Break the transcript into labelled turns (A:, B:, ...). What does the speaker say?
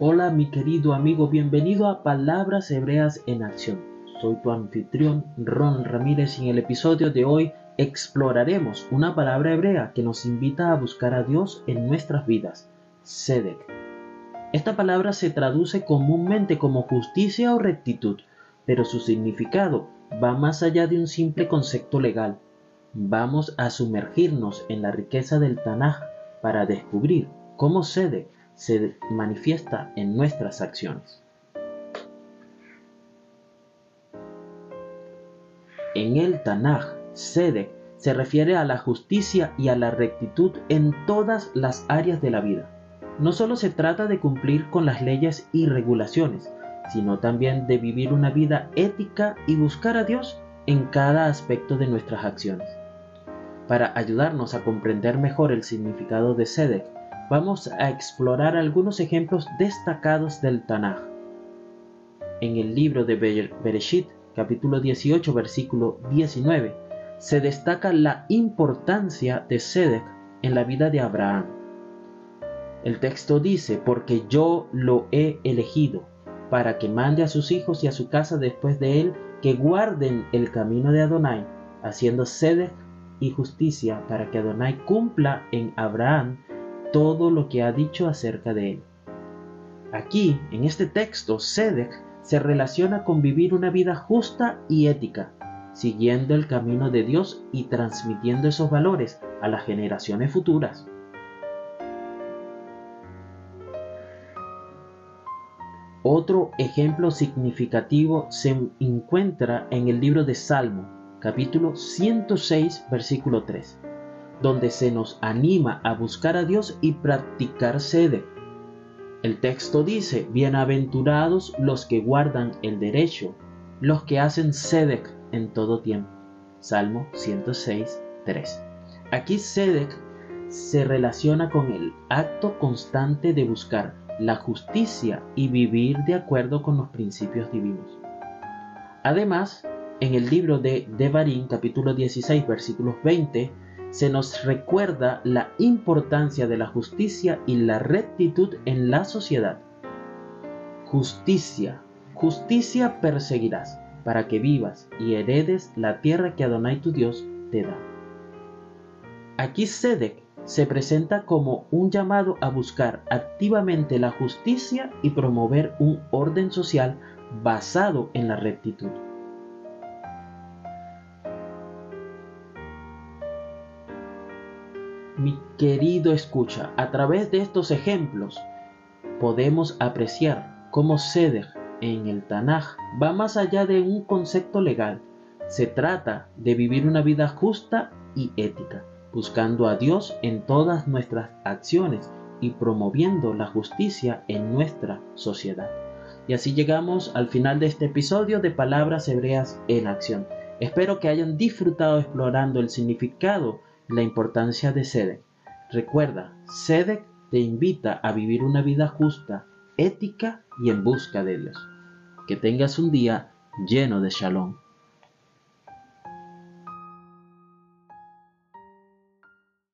A: Hola mi querido amigo, bienvenido a Palabras Hebreas en Acción. Soy tu anfitrión Ron Ramírez y en el episodio de hoy exploraremos una palabra hebrea que nos invita a buscar a Dios en nuestras vidas, Sedek. Esta palabra se traduce comúnmente como justicia o rectitud, pero su significado va más allá de un simple concepto legal. Vamos a sumergirnos en la riqueza del Tanaj para descubrir cómo Sedek se manifiesta en nuestras acciones. En el Tanaj, Sedek se refiere a la justicia y a la rectitud en todas las áreas de la vida. No solo se trata de cumplir con las leyes y regulaciones, sino también de vivir una vida ética y buscar a Dios en cada aspecto de nuestras acciones. Para ayudarnos a comprender mejor el significado de Sedek, vamos a explorar algunos ejemplos destacados del Tanaj. En el libro de Bereshit, capítulo 18, versículo 19, se destaca la importancia de Sedek en la vida de Abraham. El texto dice, porque yo lo he elegido, para que mande a sus hijos y a su casa después de él, que guarden el camino de Adonai, haciendo Sedek y justicia, para que Adonai cumpla en Abraham todo lo que ha dicho acerca de él. Aquí, en este texto, Sedek se relaciona con vivir una vida justa y ética, siguiendo el camino de Dios y transmitiendo esos valores a las generaciones futuras. Otro ejemplo significativo se encuentra en el libro de Salmo, capítulo 106, versículo 3 donde se nos anima a buscar a Dios y practicar sede. El texto dice, bienaventurados los que guardan el derecho, los que hacen sedec en todo tiempo. Salmo 106, 3. Aquí sedec se relaciona con el acto constante de buscar la justicia y vivir de acuerdo con los principios divinos. Además, en el libro de Devarim, capítulo 16, versículos 20, se nos recuerda la importancia de la justicia y la rectitud en la sociedad. Justicia, justicia perseguirás, para que vivas y heredes la tierra que Adonai tu Dios te da. Aquí Sedek se presenta como un llamado a buscar activamente la justicia y promover un orden social basado en la rectitud. Mi querido escucha, a través de estos ejemplos podemos apreciar cómo Seder en el Tanaj va más allá de un concepto legal. Se trata de vivir una vida justa y ética, buscando a Dios en todas nuestras acciones y promoviendo la justicia en nuestra sociedad. Y así llegamos al final de este episodio de Palabras Hebreas en Acción. Espero que hayan disfrutado explorando el significado la importancia de Sedek. Recuerda, Sedek te invita a vivir una vida justa, ética y en busca de Dios. Que tengas un día lleno de shalom.